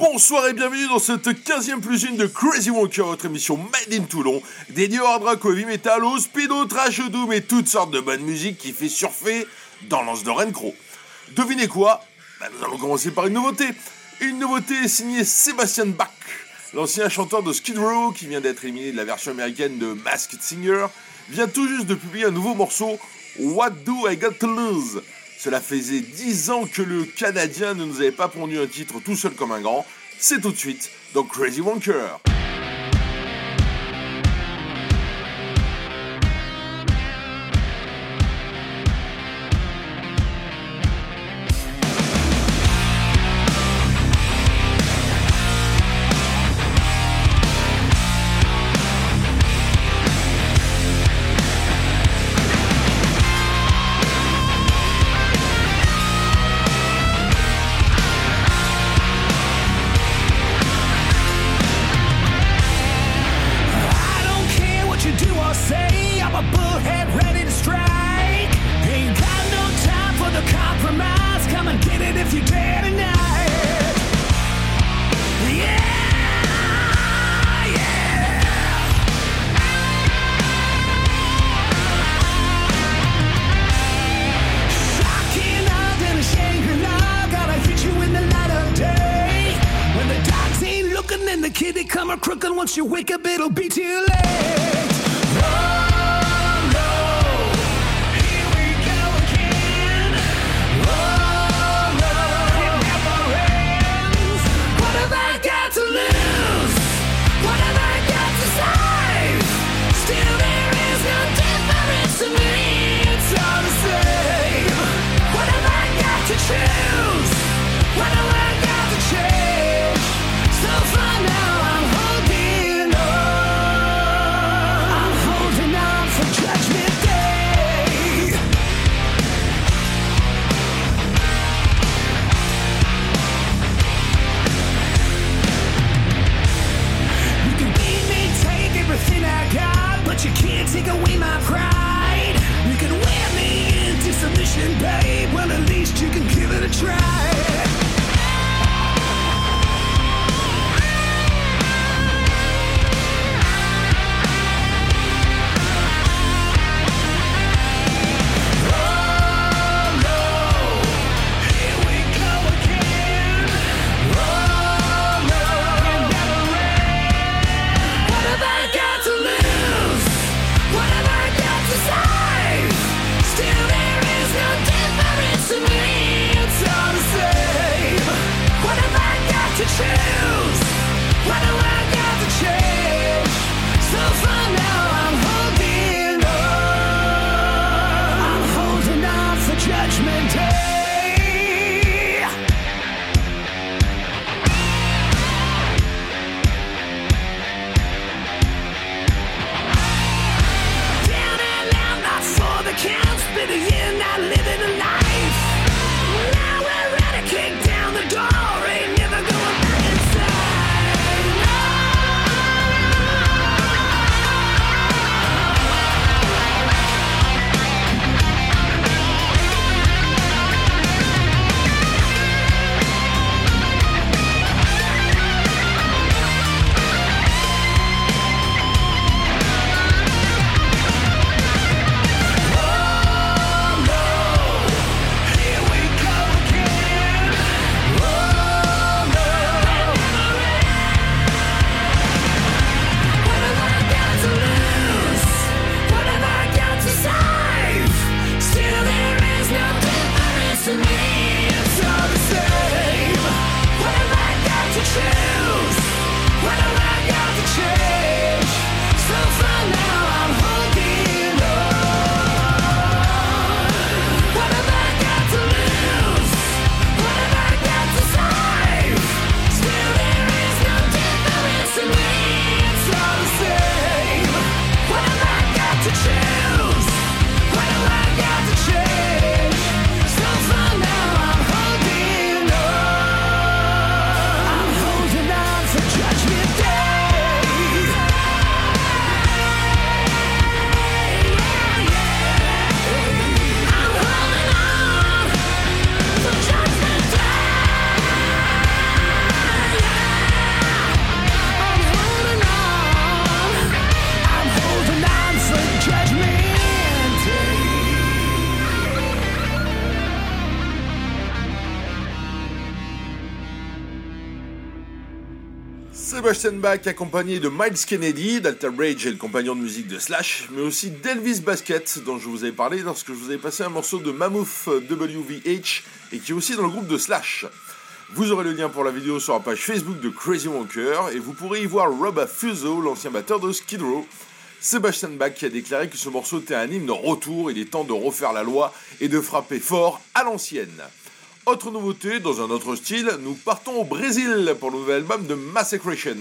Bonsoir et bienvenue dans cette 15ème plus une de Crazy Walker, votre émission Made in Toulon, dédiée au hard rock, au heavy metal, au speed, au trash, doom et toutes sortes de bonne musique qui fait surfer dans l'anse de Rencro. Devinez quoi? Bah, Nous allons commencer par une nouveauté. Une nouveauté signée Sébastien Bach, l'ancien chanteur de Skid Row qui vient d'être éliminé de la version américaine de Masked Singer, vient tout juste de publier un nouveau morceau, What Do I Got to Lose? Cela faisait 10 ans que le Canadien ne nous avait pas pondu un titre tout seul comme un grand. C'est tout de suite dans Crazy Wonker. Sebastian Bach accompagné de Miles Kennedy, d'Alter Bridge et le compagnon de musique de Slash, mais aussi d'Elvis Basket dont je vous avais parlé lorsque je vous avais passé un morceau de Mammoth WVH et qui est aussi dans le groupe de Slash. Vous aurez le lien pour la vidéo sur la page Facebook de Crazy Wonker et vous pourrez y voir Rob Fuso, l'ancien batteur de Skid Row. Sebastian Bach qui a déclaré que ce morceau était un hymne de retour, il est temps de refaire la loi et de frapper fort à l'ancienne. Autre nouveauté, dans un autre style, nous partons au Brésil pour le nouvel album de Massacration.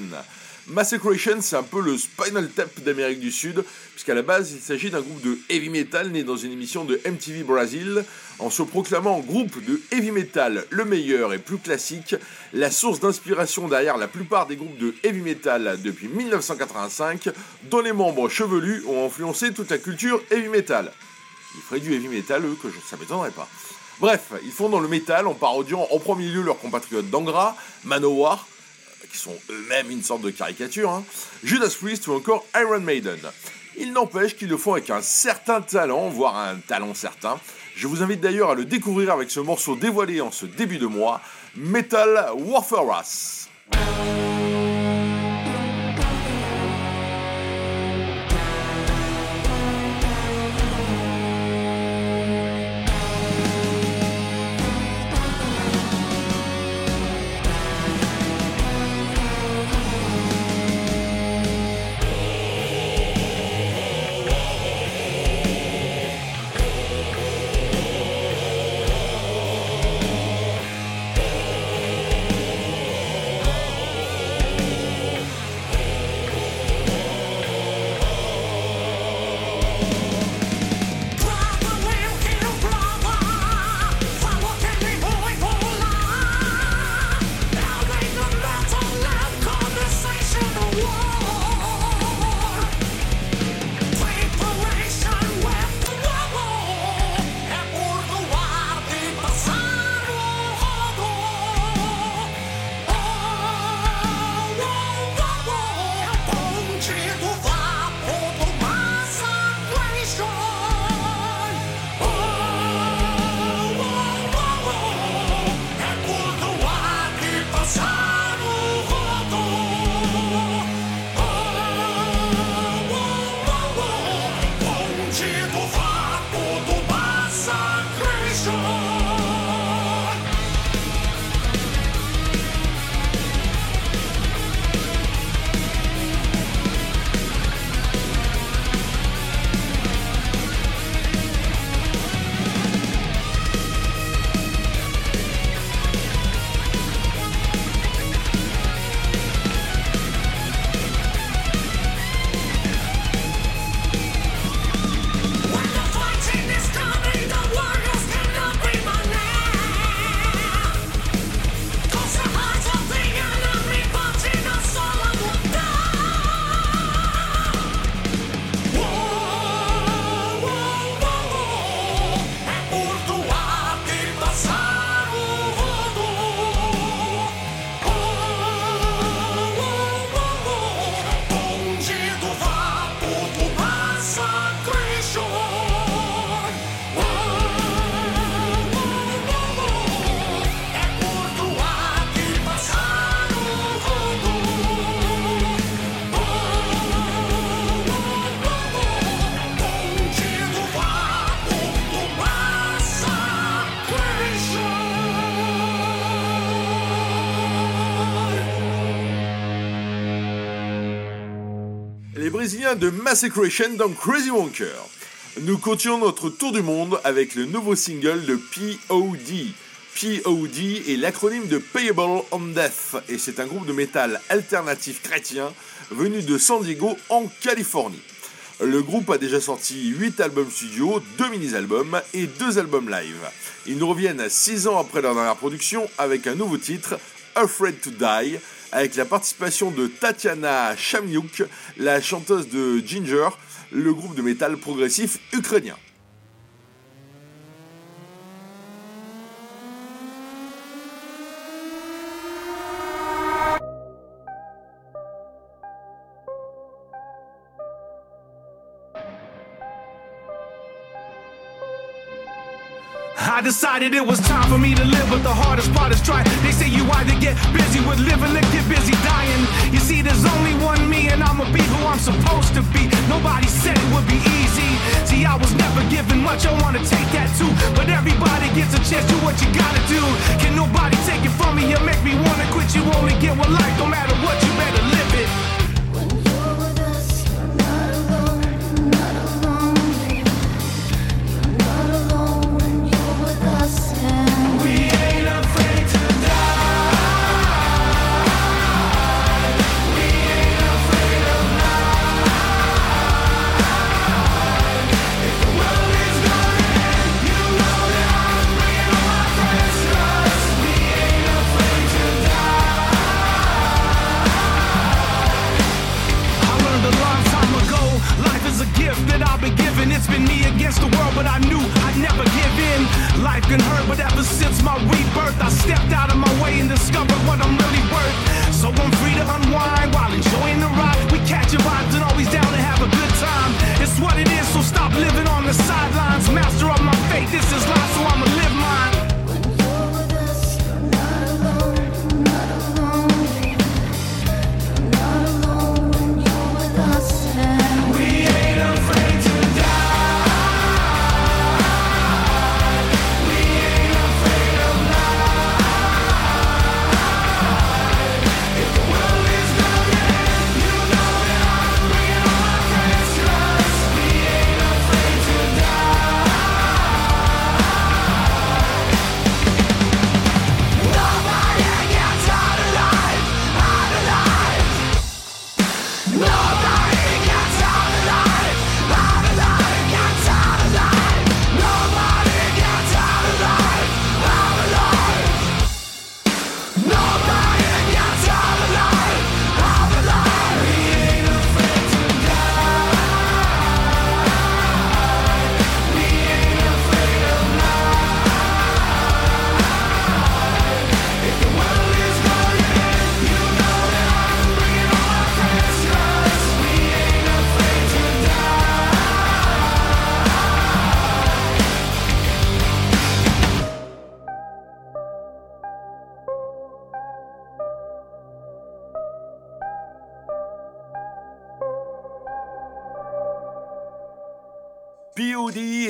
Massacration, c'est un peu le Spinal Tap d'Amérique du Sud, puisqu'à la base, il s'agit d'un groupe de heavy metal né dans une émission de MTV Brazil. En se proclamant groupe de heavy metal le meilleur et plus classique, la source d'inspiration derrière la plupart des groupes de heavy metal depuis 1985, dont les membres chevelus ont influencé toute la culture heavy metal. Ils feraient du heavy metal, eux, que je, ça m'étonnerait pas. Bref, ils font dans le métal en parodiant en premier lieu leurs compatriotes d'Angra, Manowar, qui sont eux-mêmes une sorte de caricature, hein, Judas Priest ou encore Iron Maiden. Il n'empêche qu'ils le font avec un certain talent, voire un talent certain. Je vous invite d'ailleurs à le découvrir avec ce morceau dévoilé en ce début de mois, Metal Warfare De Massacration dans Crazy Wonker. Nous continuons notre tour du monde avec le nouveau single de POD. POD est l'acronyme de Payable on Death et c'est un groupe de métal alternatif chrétien venu de San Diego en Californie. Le groupe a déjà sorti 8 albums studio, 2 mini-albums et 2 albums live. Ils nous reviennent 6 ans après leur dernière production avec un nouveau titre, Afraid to Die, avec la participation de Tatiana Chamniuk, la chanteuse de Ginger, le groupe de métal progressif ukrainien. I decided it was time for me to live, but the hardest part is try. They say you either get busy with living or get busy dying. You see, there's only one me, and I'ma be who I'm supposed to be. Nobody said it would be easy. See, I was never given much, I wanna take that too. But everybody gets a chance, do what you gotta do. Can nobody take it from me? You make me wanna quit. You only get one life, no matter what, you better live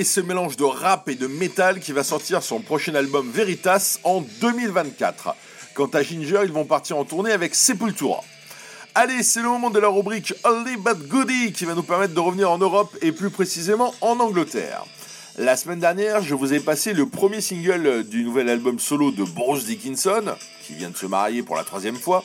ce mélange de rap et de métal qui va sortir son prochain album Veritas en 2024. Quant à Ginger, ils vont partir en tournée avec Sepultura. Allez, c'est le moment de la rubrique Only But Goody qui va nous permettre de revenir en Europe et plus précisément en Angleterre. La semaine dernière, je vous ai passé le premier single du nouvel album solo de Bruce Dickinson, qui vient de se marier pour la troisième fois,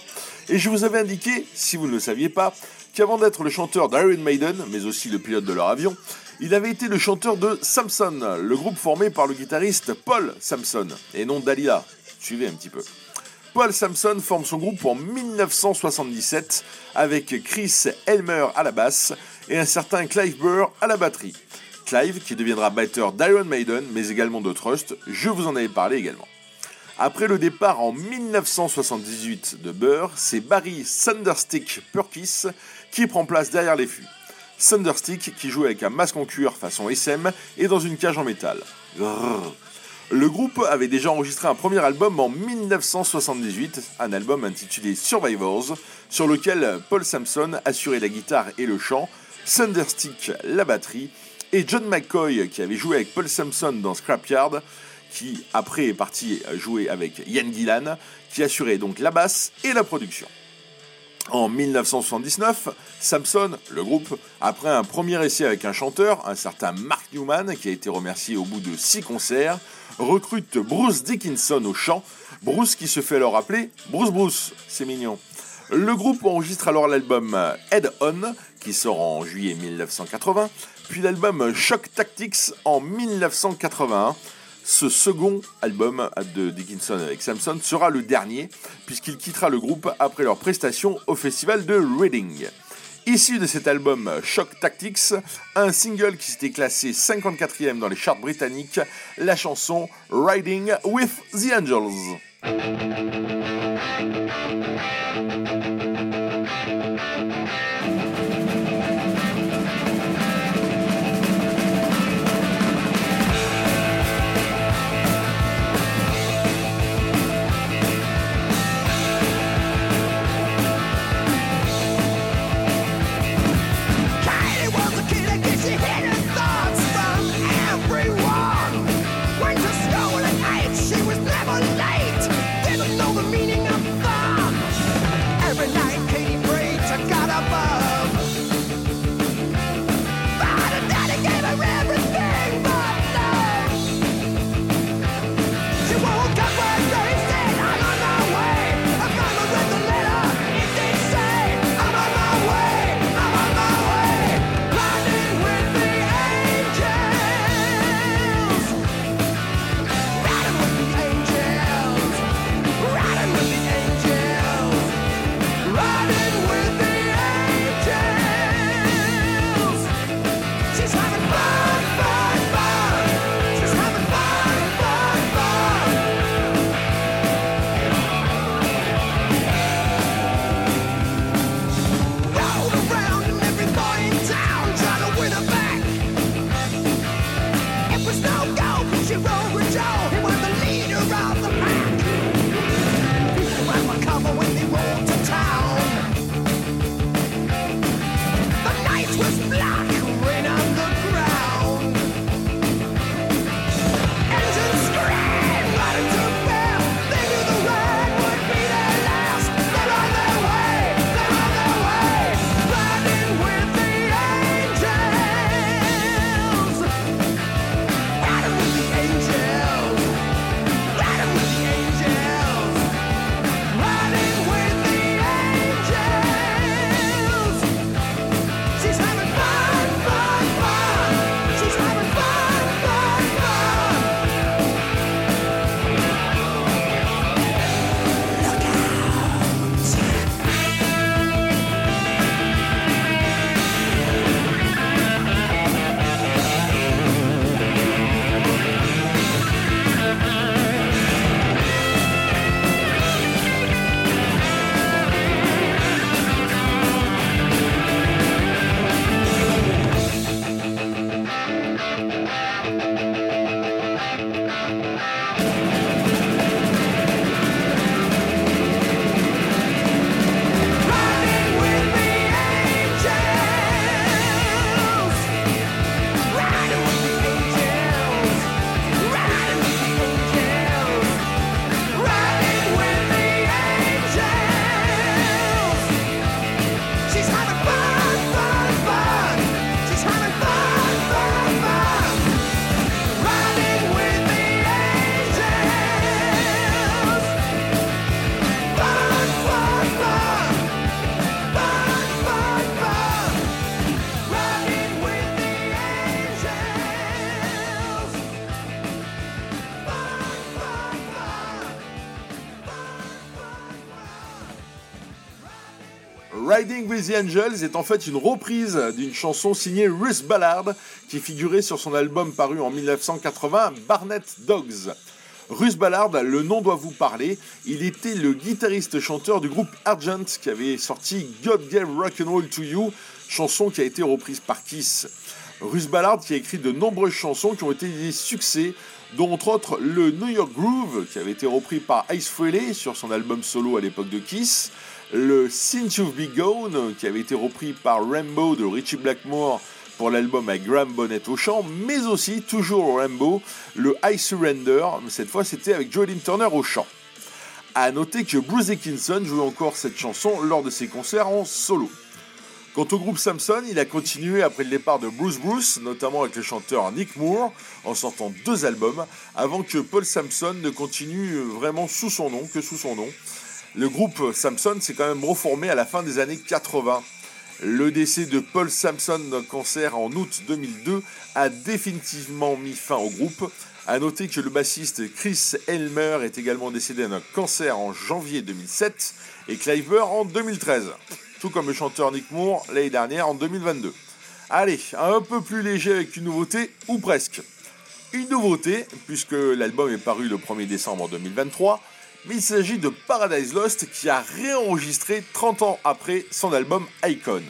et je vous avais indiqué, si vous ne le saviez pas, qu'avant d'être le chanteur d'Iron Maiden, mais aussi le pilote de leur avion, il avait été le chanteur de Samson, le groupe formé par le guitariste Paul Samson, et non Dalila. Suivez un petit peu. Paul Samson forme son groupe en 1977 avec Chris Elmer à la basse et un certain Clive Burr à la batterie. Clive qui deviendra batteur d'Iron Maiden mais également de Trust, je vous en avais parlé également. Après le départ en 1978 de Burr, c'est Barry Thunderstick Purkis qui prend place derrière les fûts. Thunderstick qui joue avec un masque en cuir façon SM et dans une cage en métal. Le groupe avait déjà enregistré un premier album en 1978, un album intitulé Survivors, sur lequel Paul Samson assurait la guitare et le chant, Thunderstick la batterie, et John McCoy qui avait joué avec Paul Samson dans Scrapyard, qui après est parti jouer avec Ian Gillan, qui assurait donc la basse et la production. En 1979, Samson, le groupe, après un premier essai avec un chanteur, un certain Mark Newman, qui a été remercié au bout de six concerts, recrute Bruce Dickinson au chant, Bruce qui se fait alors appeler Bruce Bruce, c'est mignon. Le groupe enregistre alors l'album Head On, qui sort en juillet 1980, puis l'album Shock Tactics en 1981. Ce second album de Dickinson avec Samson sera le dernier, puisqu'il quittera le groupe après leur prestation au festival de Reading. Issu de cet album Shock Tactics, un single qui s'était classé 54e dans les charts britanniques, la chanson Riding with the Angels. The Angels est en fait une reprise d'une chanson signée Russ Ballard qui figurait sur son album paru en 1980 Barnett Dogs. Russ Ballard, le nom doit vous parler, il était le guitariste-chanteur du groupe Argent qui avait sorti God Gave Rock'n'Roll to You, chanson qui a été reprise par Kiss. Russ Ballard qui a écrit de nombreuses chansons qui ont été des succès, dont entre autres le New York Groove qui avait été repris par Ace Frehley sur son album solo à l'époque de Kiss, le Since You've Be Gone, qui avait été repris par Rainbow de Richie Blackmore pour l'album avec Graham Bonnet au chant, mais aussi, toujours Rainbow, le I Surrender, mais cette fois c'était avec Joelyn Turner au chant. A noter que Bruce Dickinson jouait encore cette chanson lors de ses concerts en solo. Quant au groupe Samson, il a continué après le départ de Bruce Bruce, notamment avec le chanteur Nick Moore, en sortant deux albums, avant que Paul Samson ne continue vraiment sous son nom, que sous son nom. Le groupe Samson s'est quand même reformé à la fin des années 80. Le décès de Paul Samson d'un cancer en août 2002 a définitivement mis fin au groupe. A noter que le bassiste Chris Elmer est également décédé d'un cancer en janvier 2007 et Clive en 2013, tout comme le chanteur Nick Moore l'année dernière en 2022. Allez, un peu plus léger avec une nouveauté, ou presque. Une nouveauté, puisque l'album est paru le 1er décembre 2023, mais il s'agit de Paradise Lost qui a réenregistré 30 ans après son album Icon.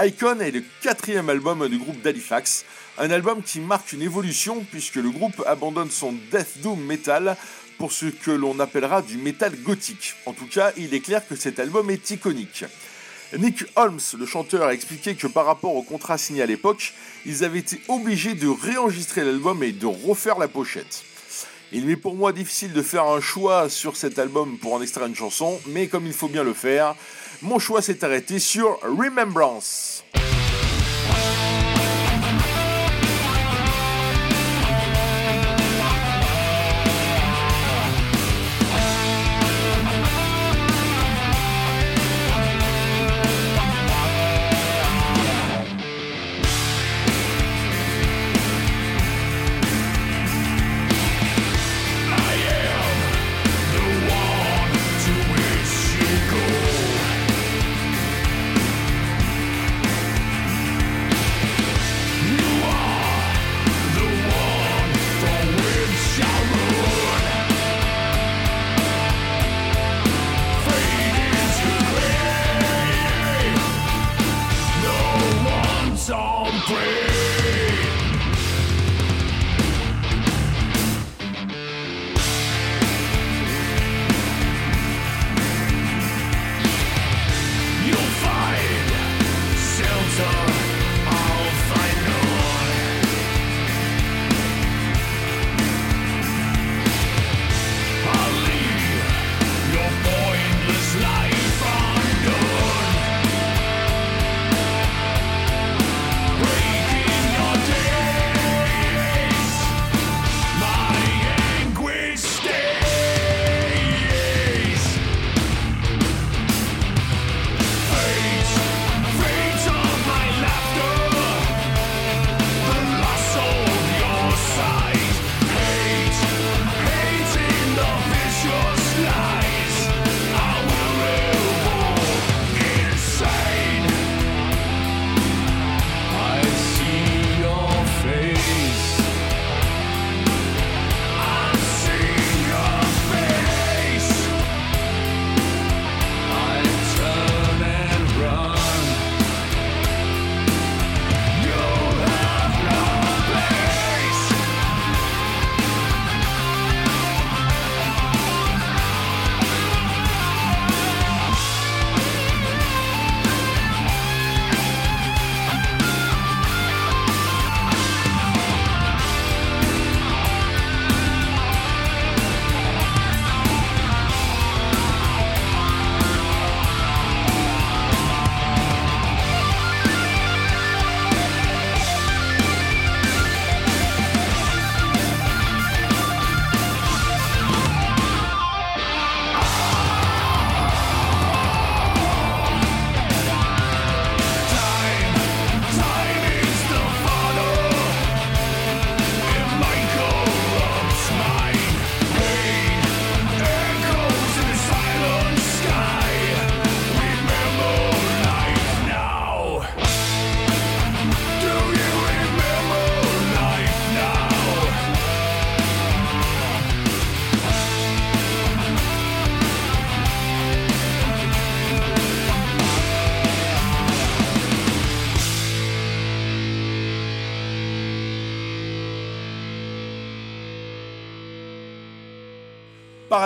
Icon est le quatrième album du groupe d'Halifax, un album qui marque une évolution puisque le groupe abandonne son death doom metal pour ce que l'on appellera du metal gothique. En tout cas, il est clair que cet album est iconique. Nick Holmes, le chanteur, a expliqué que par rapport au contrat signé à l'époque, ils avaient été obligés de réenregistrer l'album et de refaire la pochette. Il m'est pour moi difficile de faire un choix sur cet album pour en extraire une chanson, mais comme il faut bien le faire, mon choix s'est arrêté sur Remembrance.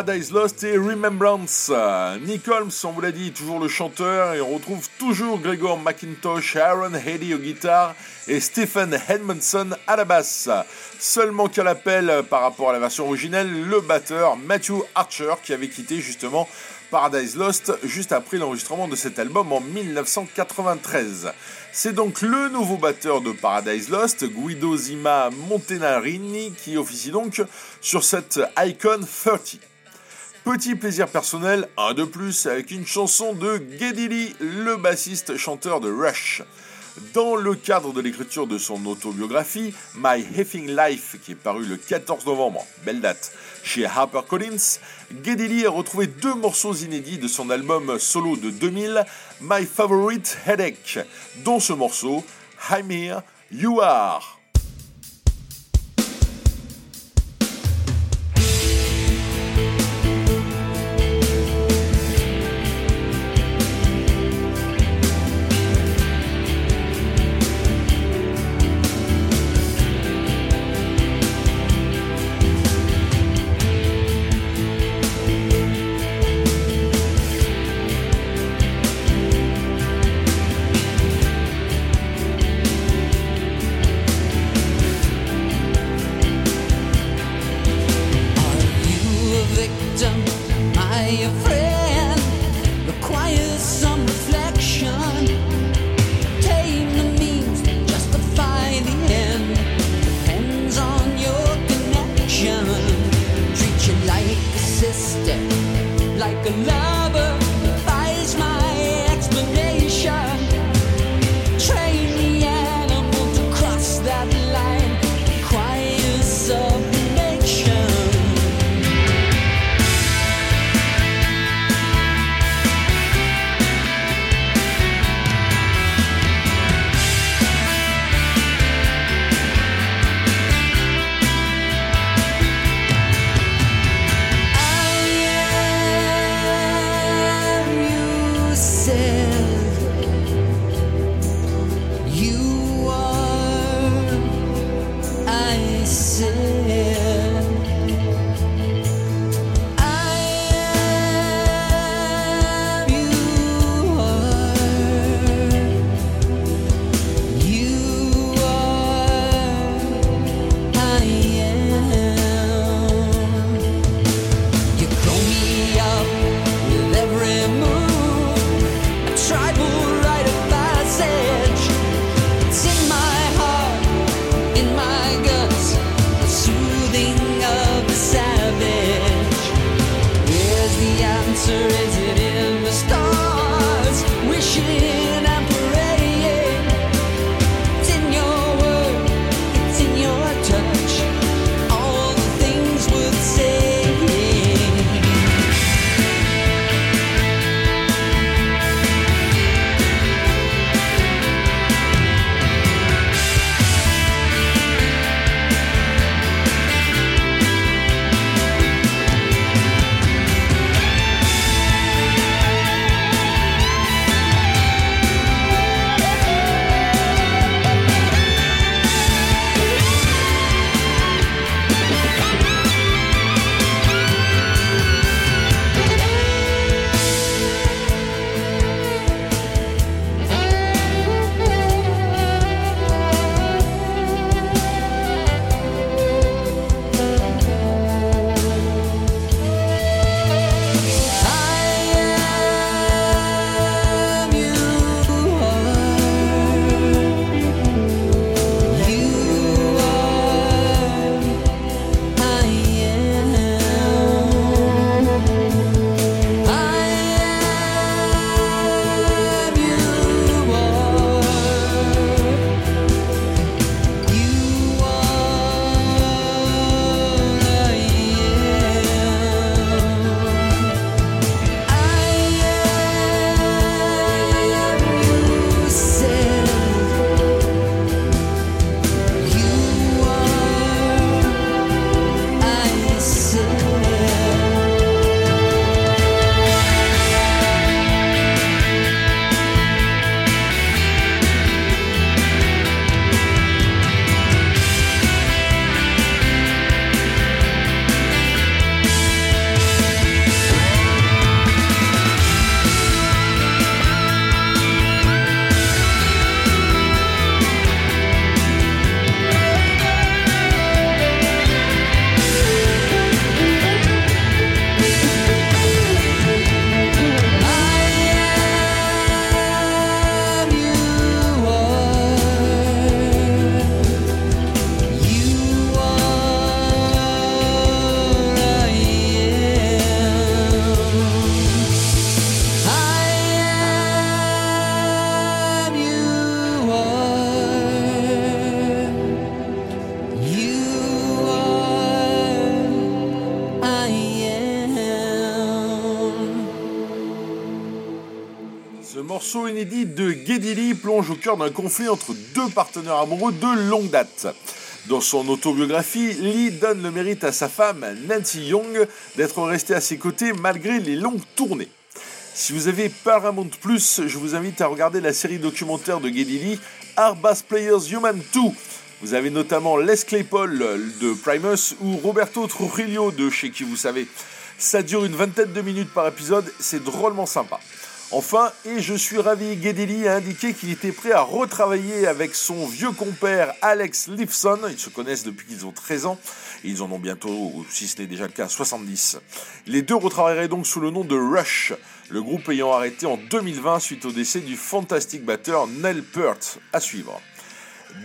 Paradise Lost et Remembrance. Nick Holmes, on vous l'a dit, toujours le chanteur et on retrouve toujours Gregor McIntosh, Aaron Haley aux guitares et Stephen Edmondson à la basse. Seulement qu'à l'appel par rapport à la version originelle, le batteur Matthew Archer qui avait quitté justement Paradise Lost juste après l'enregistrement de cet album en 1993. C'est donc le nouveau batteur de Paradise Lost, Guido Zima Montenarini, qui officie donc sur cette Icon 30. Petit plaisir personnel, un de plus avec une chanson de Geddy Lee, le bassiste chanteur de Rush. Dans le cadre de l'écriture de son autobiographie, My Effing Life, qui est paru le 14 novembre, belle date, chez HarperCollins, Geddy Lee a retrouvé deux morceaux inédits de son album solo de 2000, My Favorite Headache, dont ce morceau, I'm Here, You. Are d'un conflit entre deux partenaires amoureux de longue date. Dans son autobiographie, Lee donne le mérite à sa femme, Nancy Young, d'être restée à ses côtés malgré les longues tournées. Si vous avez Paramount Plus, je vous invite à regarder la série documentaire de Geddy Lee, Are Bass Players Human 2. Vous avez notamment Les Claypool de Primus ou Roberto Trujillo de chez qui vous savez. Ça dure une vingtaine de minutes par épisode, c'est drôlement sympa. Enfin, et je suis ravi, Geddy a indiqué qu'il était prêt à retravailler avec son vieux compère Alex Lifson. Ils se connaissent depuis qu'ils ont 13 ans. Ils en ont bientôt, si ce n'est déjà le cas, 70. Les deux retravailleraient donc sous le nom de Rush, le groupe ayant arrêté en 2020 suite au décès du fantastique batteur Nell Peart. À suivre.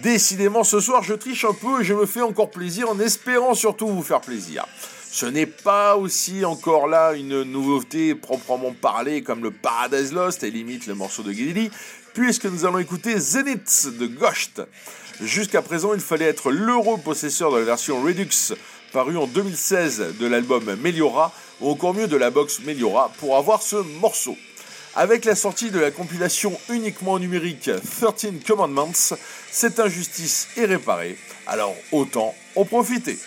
Décidément, ce soir, je triche un peu et je me fais encore plaisir en espérant surtout vous faire plaisir. Ce n'est pas aussi encore là une nouveauté proprement parlée comme le Paradise Lost et limite le morceau de Geddy, puisque nous allons écouter Zenith de Ghost. Jusqu'à présent, il fallait être l'heureux possesseur de la version Redux parue en 2016 de l'album Meliora, ou encore mieux de la box Meliora, pour avoir ce morceau. Avec la sortie de la compilation uniquement numérique 13 Commandments, cette injustice est réparée, alors autant en profiter.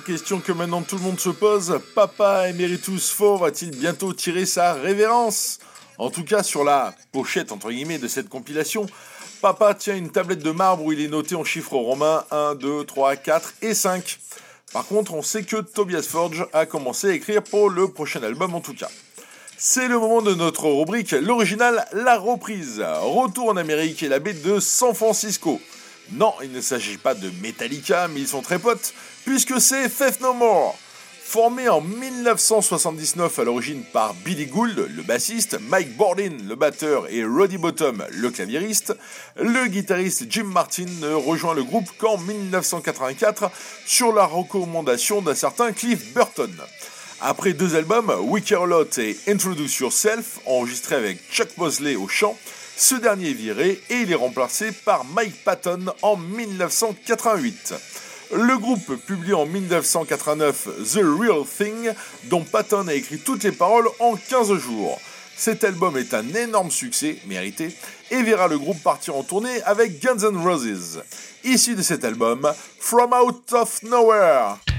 Question que maintenant tout le monde se pose, Papa Emeritus Faux va-t-il bientôt tirer sa révérence? En tout cas, sur la pochette entre guillemets de cette compilation, Papa tient une tablette de marbre où il est noté en chiffres romains 1, 2, 3, 4 et 5. Par contre, on sait que Tobias Forge a commencé à écrire pour le prochain album en tout cas. C'est le moment de notre rubrique L'original, la reprise. Retour en Amérique et la baie de San Francisco. Non, il ne s'agit pas de Metallica, mais ils sont très potes, puisque c'est Faith No More. Formé en 1979 à l'origine par Billy Gould, le bassiste, Mike Bordin, le batteur, et Roddy Bottom, le claviériste, le guitariste Jim Martin ne rejoint le groupe qu'en 1984 sur la recommandation d'un certain Cliff Burton. Après deux albums, a Lot et Introduce Yourself, enregistrés avec Chuck Mosley au chant, ce dernier est viré et il est remplacé par Mike Patton en 1988. Le groupe publie en 1989 The Real Thing, dont Patton a écrit toutes les paroles en 15 jours. Cet album est un énorme succès, mérité, et verra le groupe partir en tournée avec Guns N' Roses. Issu de cet album, From Out of Nowhere.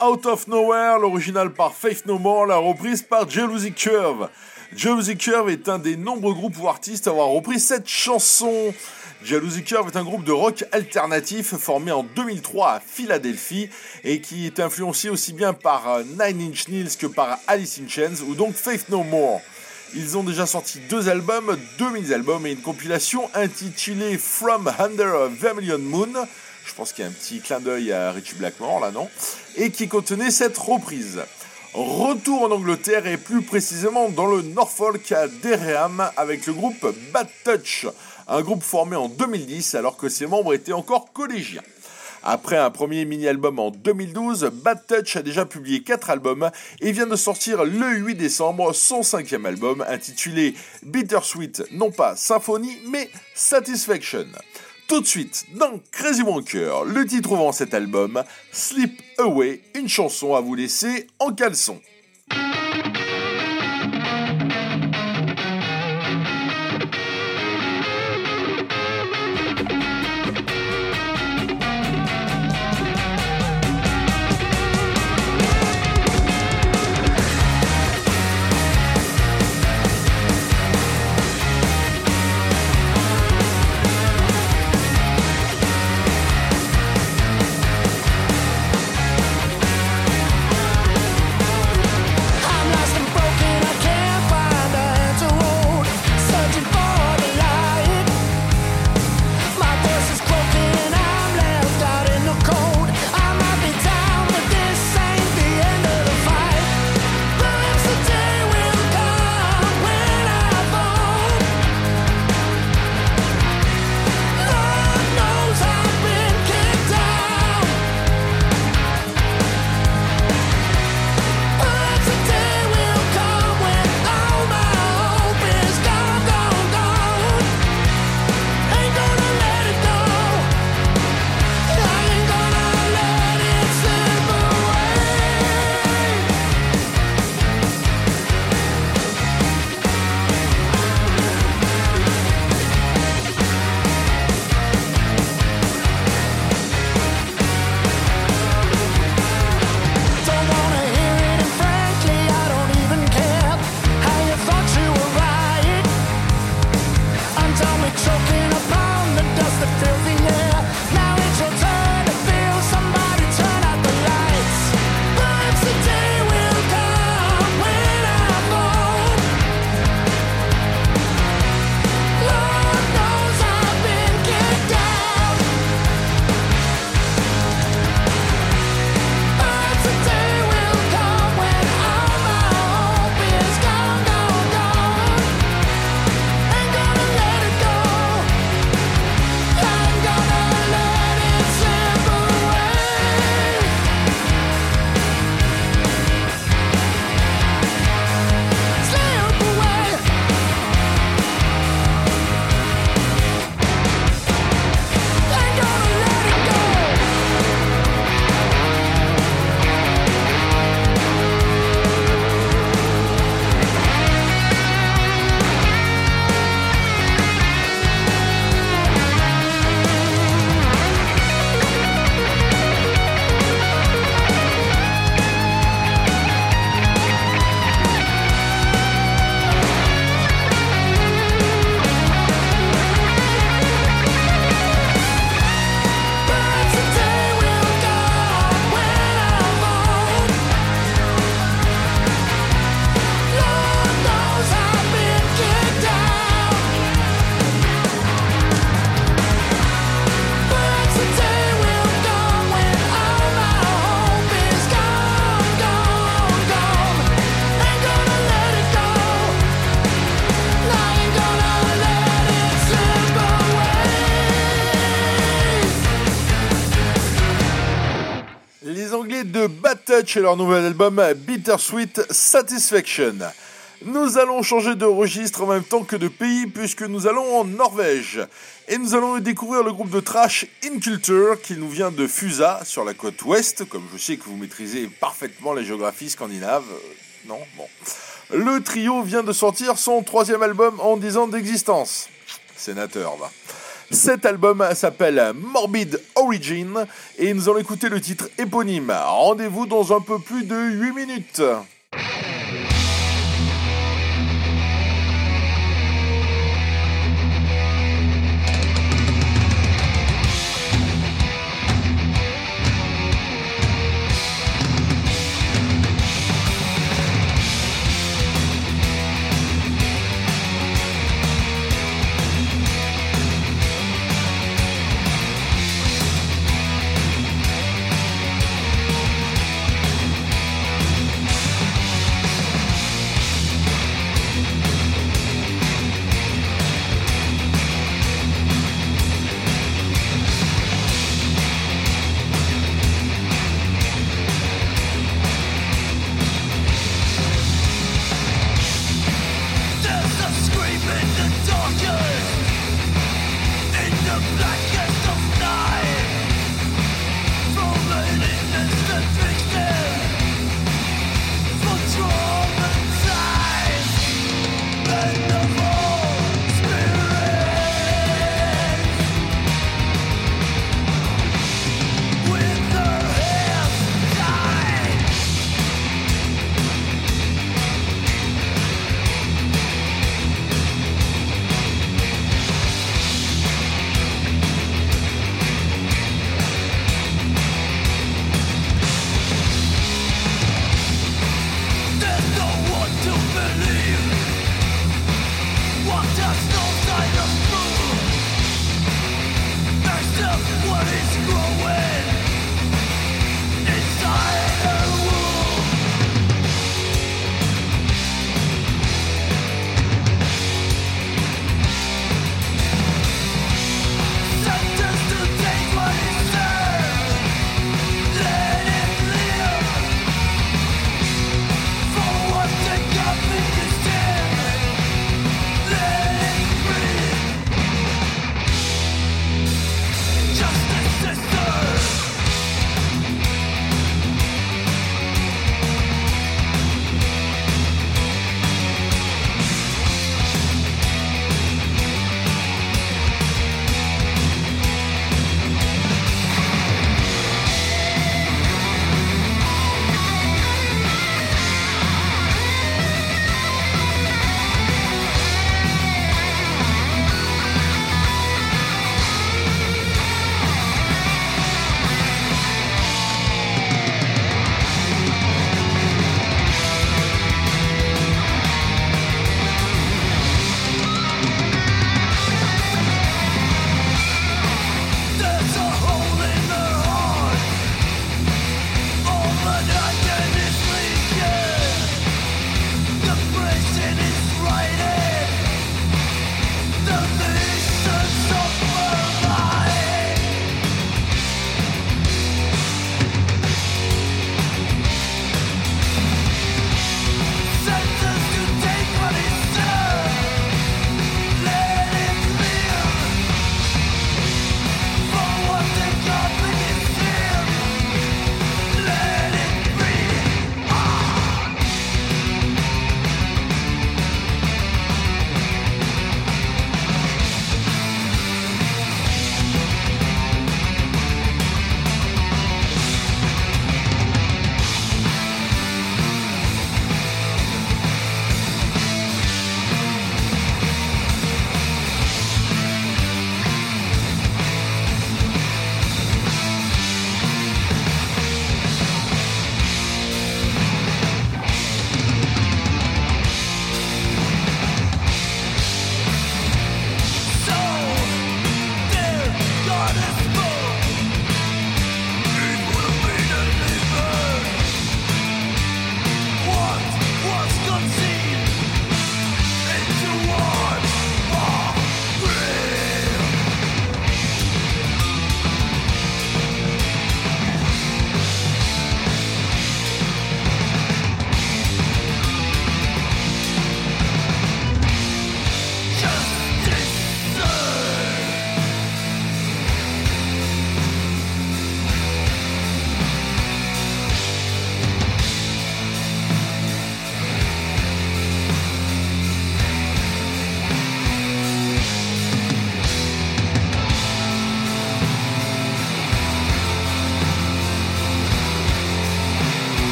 Out of Nowhere, l'original par Faith No More, la reprise par Jealousy Curve. Jealousy Curve est un des nombreux groupes ou artistes à avoir repris cette chanson. Jealousy Curve est un groupe de rock alternatif formé en 2003 à Philadelphie et qui est influencé aussi bien par euh, Nine Inch Nails que par Alice in Chains ou donc Faith No More. Ils ont déjà sorti deux albums, deux mini-albums et une compilation intitulée From Under a Vermilion Moon. Je pense qu'il y a un petit clin d'œil à Richie Blackmore là, non? Et qui contenait cette reprise. Retour en Angleterre et plus précisément dans le Norfolk à Dereham avec le groupe Bad Touch, un groupe formé en 2010 alors que ses membres étaient encore collégiens. Après un premier mini-album en 2012, Bad Touch a déjà publié 4 albums et vient de sortir le 8 décembre son cinquième album intitulé Bittersweet, non pas Symphonie mais Satisfaction. Tout de suite, dans Crazy Wonker, le titre trouvant cet album, Sleep Away, une chanson à vous laisser en caleçon. Et leur nouvel album Bittersweet Satisfaction. Nous allons changer de registre en même temps que de pays puisque nous allons en Norvège. Et nous allons découvrir le groupe de trash Inculture qui nous vient de Fusa sur la côte ouest, comme je sais que vous maîtrisez parfaitement les géographies scandinaves. euh, non Bon. Le trio vient de sortir son troisième album en 10 ans d'existence. Sénateur, va. Cet album s'appelle Morbid Origin et nous allons écouter le titre éponyme. Rendez-vous dans un peu plus de 8 minutes.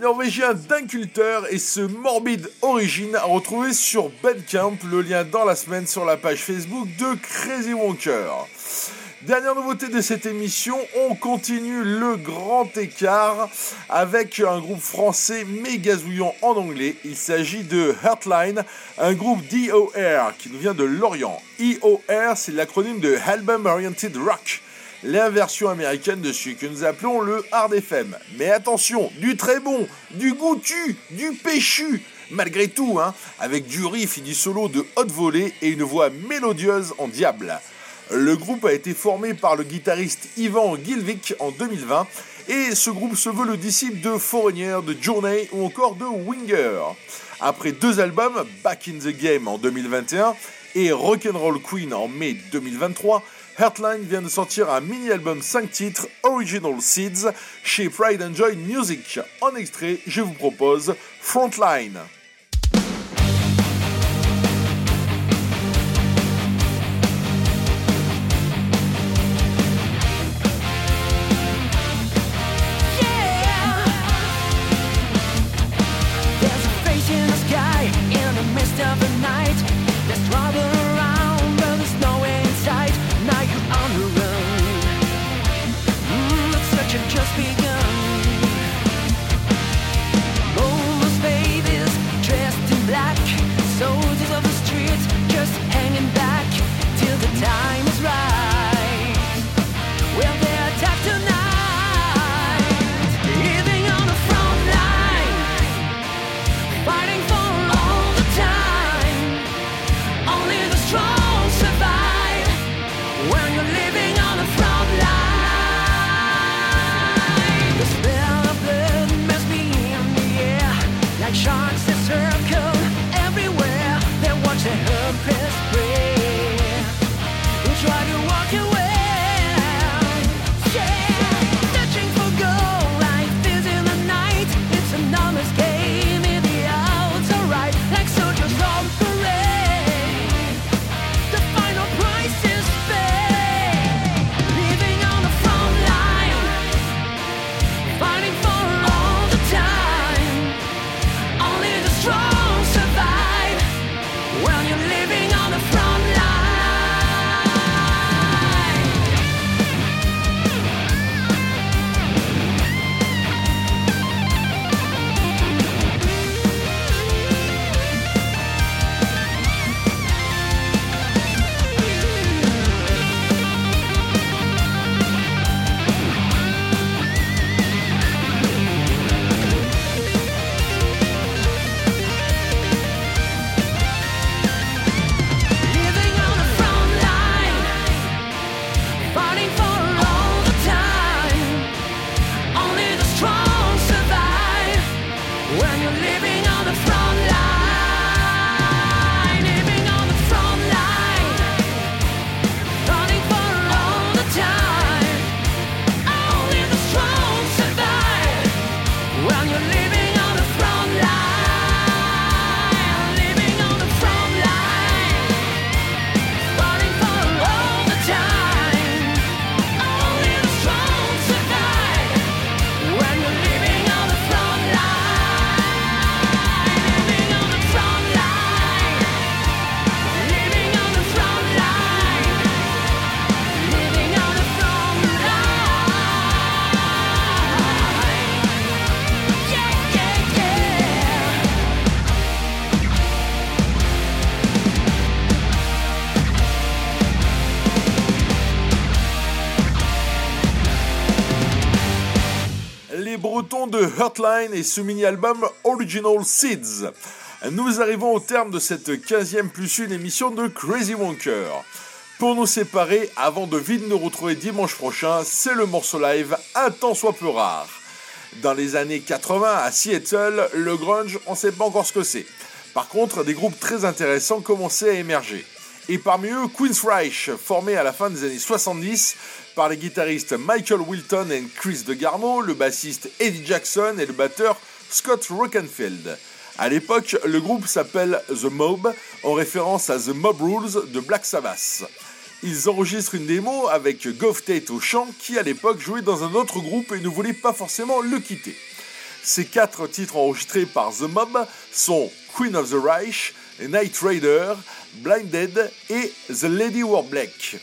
Norvégien d'inculteur et ce morbide origine à retrouver sur Bandcamp, le lien dans la semaine sur la page Facebook de Crazy Wonker. Dernière nouveauté de cette émission, on continue le grand écart avec un groupe français zouillant en anglais. Il s'agit de Heartline, un groupe DOR qui nous vient de Lorient. EOR, c'est l'acronyme de Album Oriented Rock l'inversion américaine de ce que nous appelons le hard FM. Mais attention, du très bon, du goûtu, du péchu, malgré tout, hein, avec du riff et du solo de haute volée et une voix mélodieuse en diable. Le groupe a été formé par le guitariste Ivan Gilvik en 2020 et ce groupe se veut le disciple de Foreigner, de Journey ou encore de Winger. Après deux albums, Back in the Game en 2021 et Rock'n'Roll Queen en mai 2023, Heartline vient de sortir un mini-album 5 titres Original Seeds chez Pride and Joy Music. En extrait, je vous propose Frontline. Et ce mini-album Original Seeds. Nous arrivons au terme de cette 15e plus une émission de Crazy Wonker. Pour nous séparer, avant de vite nous retrouver dimanche prochain, c'est le morceau live Un temps soit peu rare. Dans les années 80 à Seattle, le grunge, on ne sait pas encore ce que c'est. Par contre, des groupes très intéressants commençaient à émerger. Et parmi eux, Queen's Reich, formé à la fin des années 70 par les guitaristes Michael Wilton et Chris DeGarmo, le bassiste Eddie Jackson et le batteur Scott Rockenfield. À l'époque, le groupe s'appelle The Mob, en référence à The Mob Rules de Black Sabbath. Ils enregistrent une démo avec Goff Tate au chant, qui à l'époque jouait dans un autre groupe et ne voulait pas forcément le quitter. Ces quatre titres enregistrés par The Mob sont Queen of the Reich, Night Raider, Blinded et The Lady Wore Black.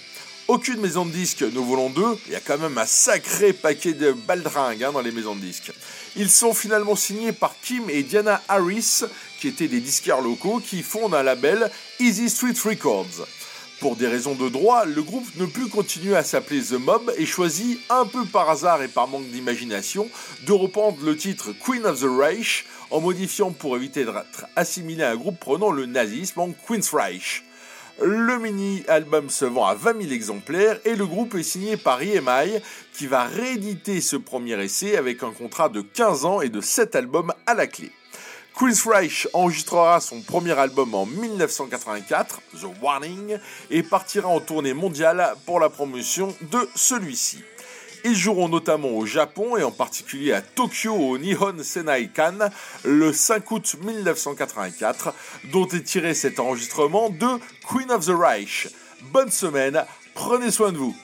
Aucune maison de disques ne voulons d'eux, il y a quand même un sacré paquet de baldringues hein, dans les maisons de disques. Ils sont finalement signés par Kim et Diana Harris, qui étaient des disquaires locaux, qui fondent un label Easy Street Records. Pour des raisons de droit, le groupe ne put continuer à s'appeler The Mob et choisit, un peu par hasard et par manque d'imagination, de reprendre le titre Queen of the Reich en modifiant pour éviter d'être assimilé à un groupe prenant le nazisme en Queen's Reich. Le mini-album se vend à 20 000 exemplaires et le groupe est signé par EMI qui va rééditer ce premier essai avec un contrat de 15 ans et de 7 albums à la clé. Queen's Reich enregistrera son premier album en 1984, The Warning, et partira en tournée mondiale pour la promotion de celui-ci. Ils joueront notamment au Japon et en particulier à Tokyo au Nihon Senaikan le 5 août 1984, dont est tiré cet enregistrement de Queen of the Reich. Bonne semaine, prenez soin de vous.